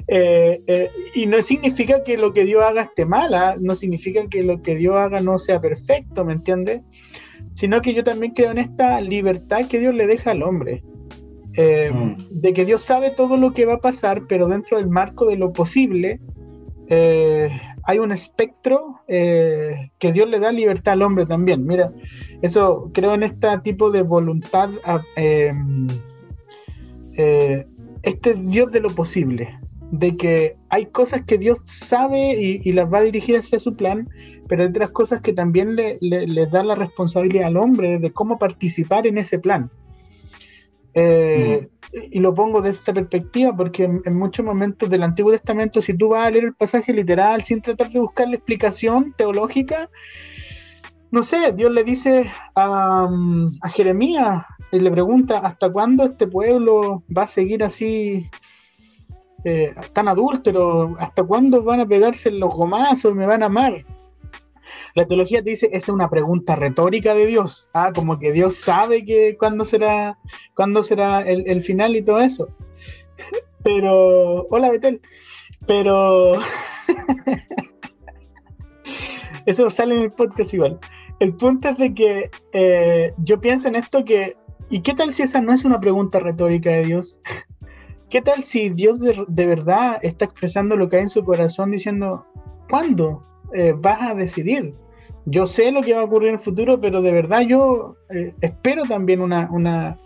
eh, eh, y no significa que lo que Dios haga esté mala, no significa que lo que Dios haga no sea perfecto, ¿me entiendes? Sino que yo también creo en esta libertad que Dios le deja al hombre. Eh, mm. de que Dios sabe todo lo que va a pasar, pero dentro del marco de lo posible, eh, hay un espectro eh, que Dios le da libertad al hombre también. Mira, eso creo en este tipo de voluntad, ah, em, este Dios de lo posible, de que hay cosas que Dios sabe y, las va a dirigir hacia su plan, pero hay otras cosas que también le, le da la responsabilidad al hombre de cómo participar en ese plan. Eh, y lo pongo desde esta perspectiva porque en, muchos momentos del Antiguo Testamento, si tú vas a leer el pasaje literal sin tratar de buscar la explicación teológica, no sé, Dios le dice a, a Jeremías y le pregunta, ¿hasta cuándo este pueblo va a seguir así eh, tan adúltero? ¿Hasta cuándo van a pegarse los gomazos me van a amar? La teología te dice, es una pregunta retórica de Dios, ah, como que Dios sabe que cuándo será, será el, final y todo eso. Pero, hola Betel, pero eso sale en el podcast igual. El punto es de que eh, yo pienso en esto que, ¿y qué tal si esa no es una pregunta retórica de Dios? ¿Qué tal si Dios de, verdad está expresando lo que hay en su corazón diciendo, ¿cuándo eh, vas a decidir? yo sé lo que va a ocurrir en el futuro, pero de verdad yo eh, espero también una, una,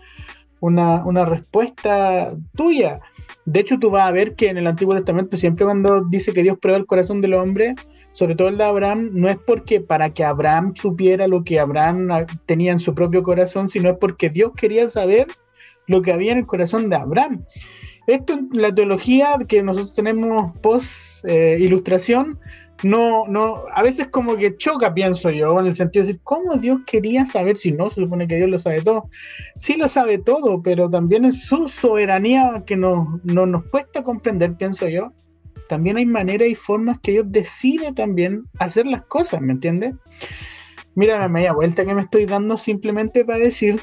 una, respuesta tuya. De hecho, tú vas a ver que en el Antiguo Testamento siempre cuando dice que Dios prueba el corazón del hombre, sobre todo el de Abraham, no es porque para que Abraham supiera lo que Abraham tenía en su propio corazón, sino es porque Dios quería saber lo que había en el corazón de Abraham. Esto, la teología que nosotros tenemos post eh, ilustración, no, no, a veces como que choca, pienso yo, en el sentido de decir, ¿cómo Dios quería saber si no se supone que Dios lo sabe todo? Sí lo sabe todo, pero también es su soberanía que no, nos cuesta comprender, pienso yo. También hay maneras y formas que Dios decide también hacer las cosas, ¿me entiendes? Mira la media vuelta que me estoy dando simplemente para decir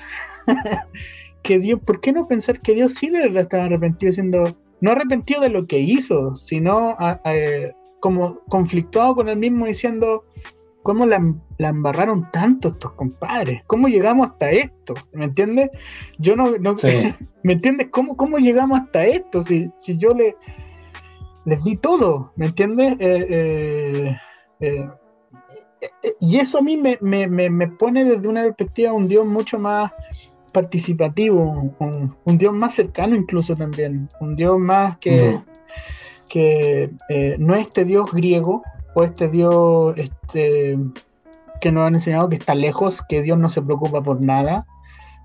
que Dios, ¿por qué no pensar que Dios sí de verdad estaba arrepentido siendo, no arrepentido de lo que hizo, sino a, como conflictuado con él mismo diciendo, ¿cómo la, embarraron tanto estos compadres? ¿Cómo llegamos hasta esto? ¿Me entiendes? Yo no, ¿me entiendes? ¿Cómo, ¿Cómo llegamos hasta esto? Si, si yo le, les di todo, ¿me entiendes? Eh, eh, eh, y eso a mí me, pone desde una perspectiva un Dios mucho más participativo, un, Dios más cercano incluso también, un Dios más que, que eh, no este dios griego o este dios este, que nos han enseñado que está lejos, que Dios no se preocupa por nada,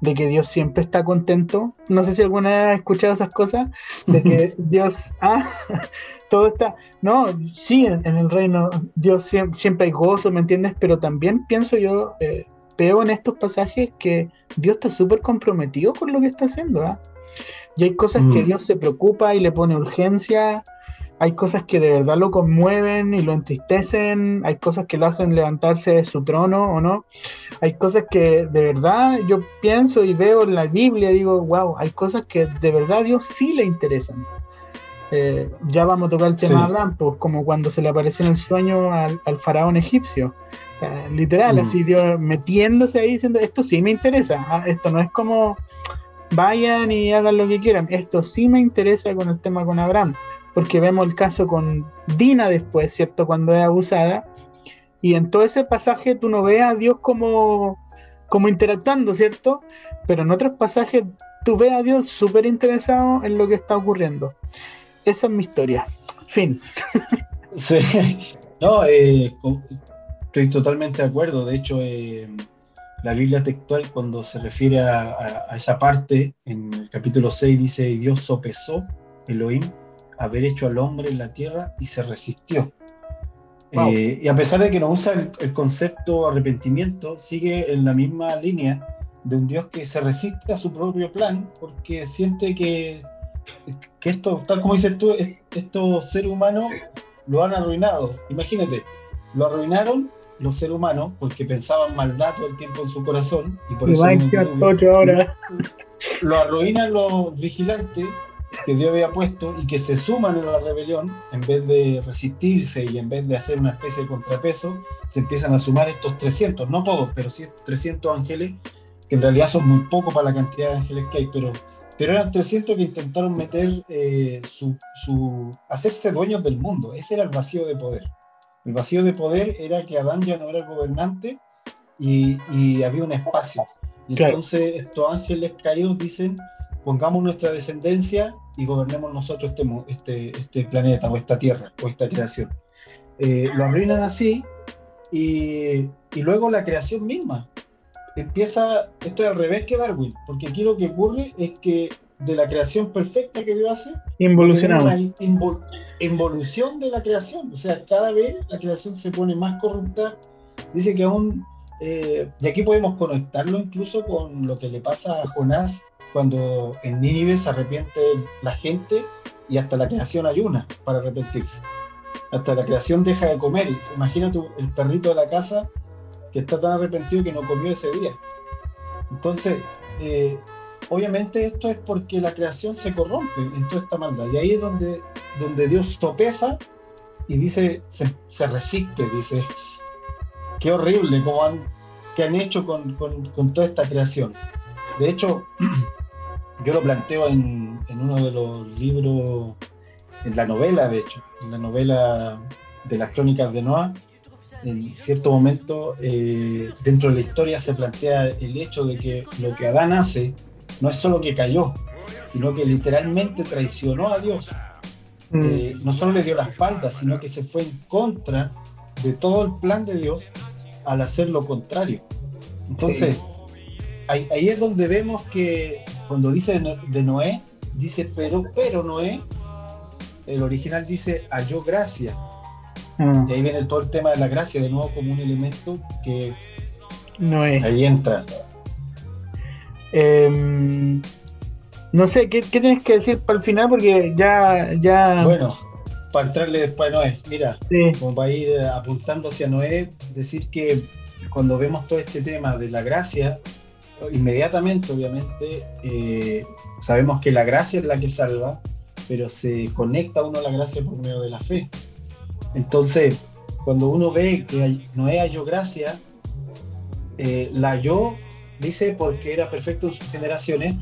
de que Dios siempre está contento. No sé si alguna vez has escuchado esas cosas, de que Dios, ah, todo está, no, sí, en, el reino Dios siempre, hay gozo, ¿me entiendes? Pero también pienso yo, eh, veo en estos pasajes que Dios está súper comprometido con lo que está haciendo, ¿ah? Y hay cosas que mm. Dios se preocupa y le pone urgencia hay cosas que de verdad lo conmueven y lo entristecen, hay cosas que lo hacen levantarse de su trono o no, hay cosas que de verdad yo pienso y veo en la Biblia digo, wow, hay cosas que de verdad a Dios sí le interesan. Eh, ya vamos a tocar el tema de Abraham, pues como cuando se le apareció en el sueño al, faraón egipcio. literal, mm. así Dios metiéndose ahí diciendo, esto sí me interesa, ah, esto no es como vayan y hagan lo que quieran, esto sí me interesa con el tema con Abraham porque vemos el caso con Dina después, ¿cierto? Cuando es abusada, y en todo ese pasaje tú no ves a Dios como, como interactuando, ¿cierto? Pero en otros pasajes tú ves a Dios súper interesado en lo que está ocurriendo. Esa es mi historia. Fin. Sí, no, eh, estoy totalmente de acuerdo. De hecho, eh, la Biblia textual, cuando se refiere a, a, esa parte, en el capítulo 6 dice, Dios sopesó Elohim haber hecho al hombre en la tierra y se resistió. Eh, y a pesar de que no usa el, concepto arrepentimiento, sigue en la misma línea de un Dios que se resiste a su propio plan porque siente que, que esto, tal como dices tú, estos seres humanos lo han arruinado. Imagínate, lo arruinaron los seres humanos porque pensaban maldad todo el tiempo en su corazón y por eso ahora. lo arruinan los vigilantes que Dios había puesto y que se suman en la rebelión, en vez de resistirse y en vez de hacer una especie de contrapeso, se empiezan a sumar estos 300, no todos, pero sí 300 ángeles, que en realidad son muy pocos para la cantidad de ángeles que hay, pero, pero eran 300 que intentaron meter eh, su, su, hacerse dueños del mundo. Ese era el vacío de poder. El vacío de poder era que Adán ya no era el gobernante y, y había un espacio. Y entonces estos ángeles caídos dicen, pongamos nuestra descendencia y gobernemos nosotros este, este, este planeta o esta tierra o esta creación. Eh, lo arruinan así y, y, luego la creación misma empieza, esto es al revés que Darwin, porque aquí lo que ocurre es que de la creación perfecta que Dios hace, involucionamos. Una involución de la creación, o sea, cada vez la creación se pone más corrupta. Dice que aún, eh, y aquí podemos conectarlo incluso con lo que le pasa a Jonás cuando en Nínive se arrepiente la gente y hasta la creación ayuna para arrepentirse. Hasta la creación deja de comer. Imagínate el perrito de la casa que está tan arrepentido que no comió ese día. Entonces, eh, obviamente esto es porque la creación se corrompe en toda esta maldad. Y ahí es donde, donde Dios sopesa y dice, se, resiste, dice, qué horrible cómo han, que han hecho con, con, con toda esta creación. De hecho, yo lo planteo en, uno de los libros, en la novela, de hecho, en la novela de las crónicas de Noah, en cierto momento eh, dentro de la historia se plantea el hecho de que lo que Adán hace no es solo que cayó, sino que literalmente traicionó a Dios. Mm. Eh, no solo le dio la espalda, sino que se fue en contra de todo el plan de Dios al hacer lo contrario. Entonces, ahí, es donde vemos que cuando dice de Noé, dice pero, pero Noé, el original dice halló gracia. Mm. Y ahí viene todo el tema de la gracia, de nuevo como un elemento que Noé. ahí entra. Em, no sé, ¿qué, tienes que decir para el final? Porque ya, ya. Bueno, para entrarle después a Noé, mira, como para ir apuntando hacia Noé, decir que cuando vemos todo este tema de la gracia, inmediatamente, obviamente, eh, sabemos que la gracia es la que salva, pero se conecta uno a la gracia por medio de la fe. Entonces, cuando uno ve que Noé halló gracia, eh, la halló, dice, porque era perfecto en sus generaciones,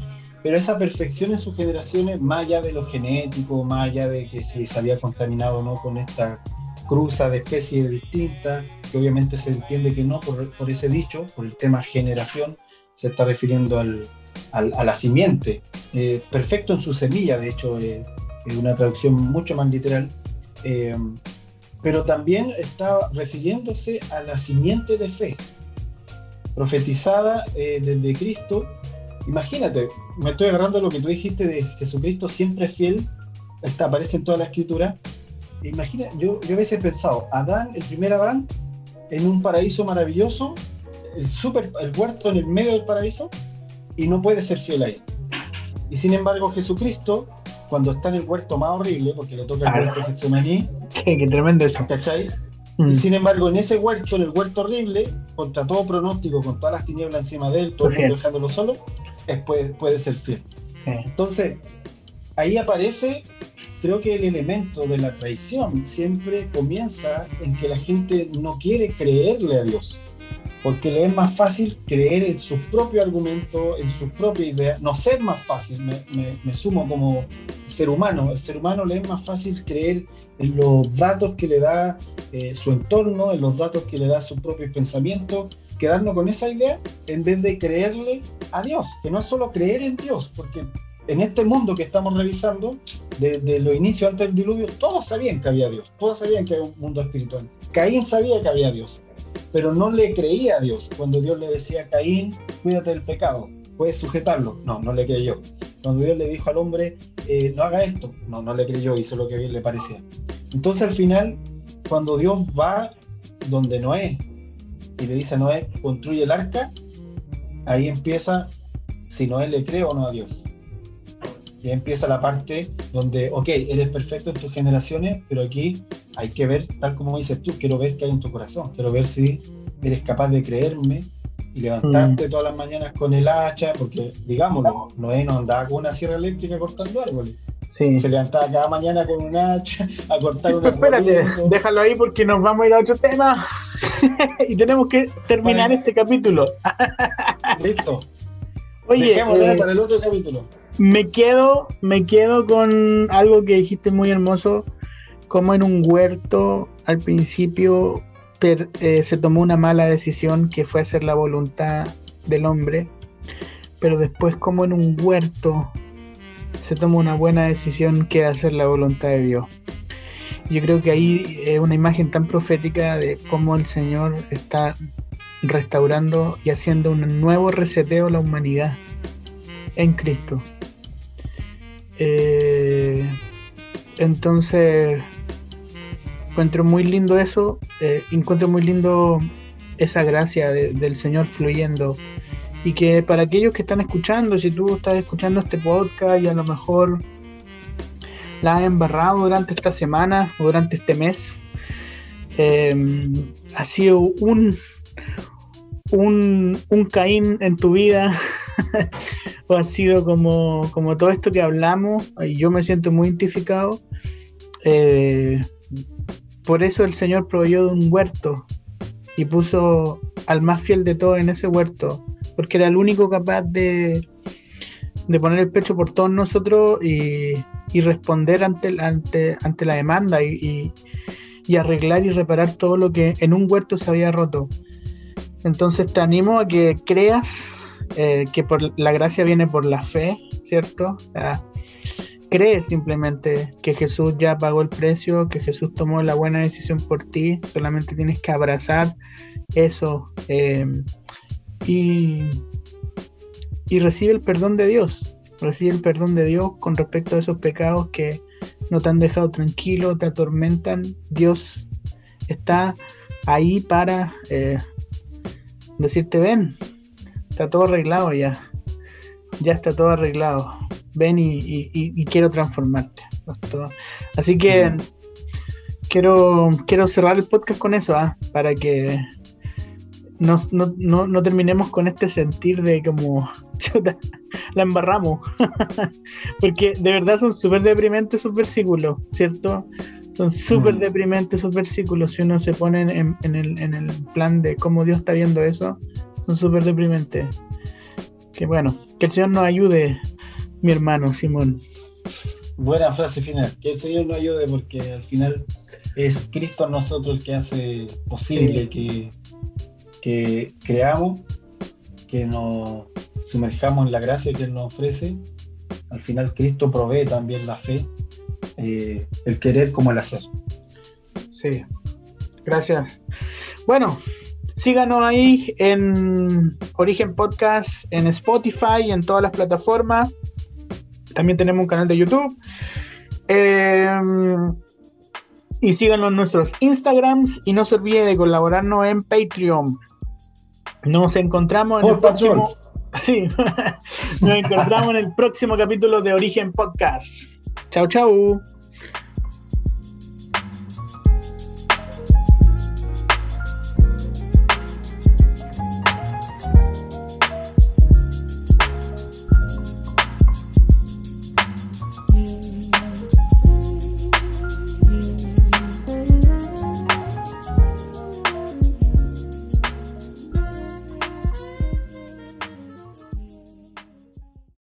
pero esa perfección en sus generaciones, más allá de lo genético, más allá de que si se había contaminado o no con esta cruza de especies distintas, que obviamente se entiende que no por, ese dicho, por el tema generación, se está refiriendo al, a la simiente. Eh, perfecto en su semilla, de hecho, eh, es una traducción mucho más literal. Eh, pero también está refiriéndose a la simiente de fe, profetizada desde Cristo. Imagínate, me estoy agarrando lo que tú dijiste de Jesucristo siempre fiel, está, aparece en toda la escritura. Imagina, yo, yo a veces he pensado, Adán, el primer Adán, en un paraíso maravilloso, el, super, el huerto en el medio del paraíso y no puede ser fiel ahí. Y sin embargo Jesucristo cuando está en el huerto más horrible, porque le toca el huerto que se maní. Sí, qué tremendo eso. Y mm. sin embargo, en ese huerto, en el huerto horrible, contra todo pronóstico, con todas las tinieblas encima de él, todo el mundo dejándolo solo, es, puede, puede ser fiel. Entonces, ahí aparece, creo que el elemento de la traición siempre comienza en que la gente no quiere creerle a Dios porque le es más fácil creer en su propio argumento, en su propia idea, no ser más fácil, me, sumo como ser humano, el ser humano le es más fácil creer en los datos que le da eh, su entorno, en los datos que le da su propio pensamiento, quedarnos con esa idea en vez de creerle a Dios, que no es solo creer en Dios, porque en este mundo que estamos revisando, desde los inicios antes del diluvio, todos sabían que había Dios, todos sabían que había un mundo espiritual. Caín sabía que había Dios, pero no le creía a Dios cuando Dios le decía a Caín, cuídate del pecado, puedes sujetarlo. No, no le creyó. Cuando Dios le dijo al hombre, eh, no haga esto, no, no le creyó, hizo lo que bien le parecía. Entonces al final, cuando Dios va donde Noé y le dice a Noé, construye el arca, ahí empieza si Noé le cree o no a Dios. Y empieza la parte donde, ok, eres perfecto en tus generaciones, pero aquí hay que ver, tal como dices tú, quiero ver qué hay en tu corazón, quiero ver si eres capaz de creerme y levantarte mm. todas las mañanas con el hacha, porque digámoslo, Noé no andaba con una sierra eléctrica cortando árboles. Sí. Se levantaba cada mañana con un hacha a cortar un Espérate, déjalo ahí porque nos vamos a ir a otro tema y tenemos que terminar este capítulo. Listo. Oye, eh, para el otro capítulo. Me quedo, me quedo con algo que dijiste muy hermoso como en un huerto al principio eh, se tomó una mala decisión que fue hacer la voluntad del hombre, pero después como en un huerto se tomó una buena decisión que hacer la voluntad de Dios. Yo creo que ahí es una imagen tan profética de cómo el Señor está restaurando y haciendo un nuevo reseteo a la humanidad en Cristo. Eh, entonces, encuentro muy lindo eso, eh, encuentro muy lindo esa gracia del Señor fluyendo. Y que para aquellos que están escuchando, si tú estás escuchando este podcast y a lo mejor la has embarrado durante esta semana o durante este mes, em, ha sido un, un, un Caín en tu vida, o ha sido como, como todo esto que hablamos, y yo me siento muy identificado. Eh, por eso el Señor proveyó de un huerto y puso al más fiel de todos en ese huerto, porque era el único capaz de, de poner el pecho por todos nosotros y, responder ante, ante, ante la demanda y, arreglar y reparar todo lo que en un huerto se había roto. Entonces te animo a que creas eh, que por la gracia viene por la fe, ¿cierto? cree simplemente que Jesús ya pagó el precio, que Jesús tomó la buena decisión por ti, solamente tienes que abrazar eso em, y, y recibe el perdón de Dios, recibe el perdón de Dios con respecto a esos pecados que no te han dejado tranquilo, te atormentan. Dios está ahí para eh, decirte, ven, está todo arreglado ya, ya está todo arreglado ven y, quiero transformarte. Así que quiero, quiero cerrar el podcast con eso, ¿ah? para que no, no, terminemos con este sentir de como la embarramos. Porque de verdad son súper deprimentes sus versículos, ¿cierto? Son súper mm. deprimentes sus versículos. Si uno se pone en, en, el, en el plan de cómo Dios está viendo eso, son súper deprimentes. Que bueno, que el Señor nos ayude mi hermano Simón. Buena frase final. Que el Señor nos ayude porque al final es Cristo en nosotros el que hace posible que, que creamos, que nos sumerjamos en la gracia que Él nos ofrece. Al final Cristo provee también la fe, eh, el querer como el hacer. Sí, gracias. Bueno, síganos ahí en Origen Podcast, en Spotify, en todas las plataformas. También tenemos un canal de YouTube. Em, y síganos en nuestros Instagrams y no se olvide de colaborarnos en Patreon. Nos encontramos en el próximo. Sí, nos encontramos en el próximo capítulo de Origen Podcast. Chao, chao.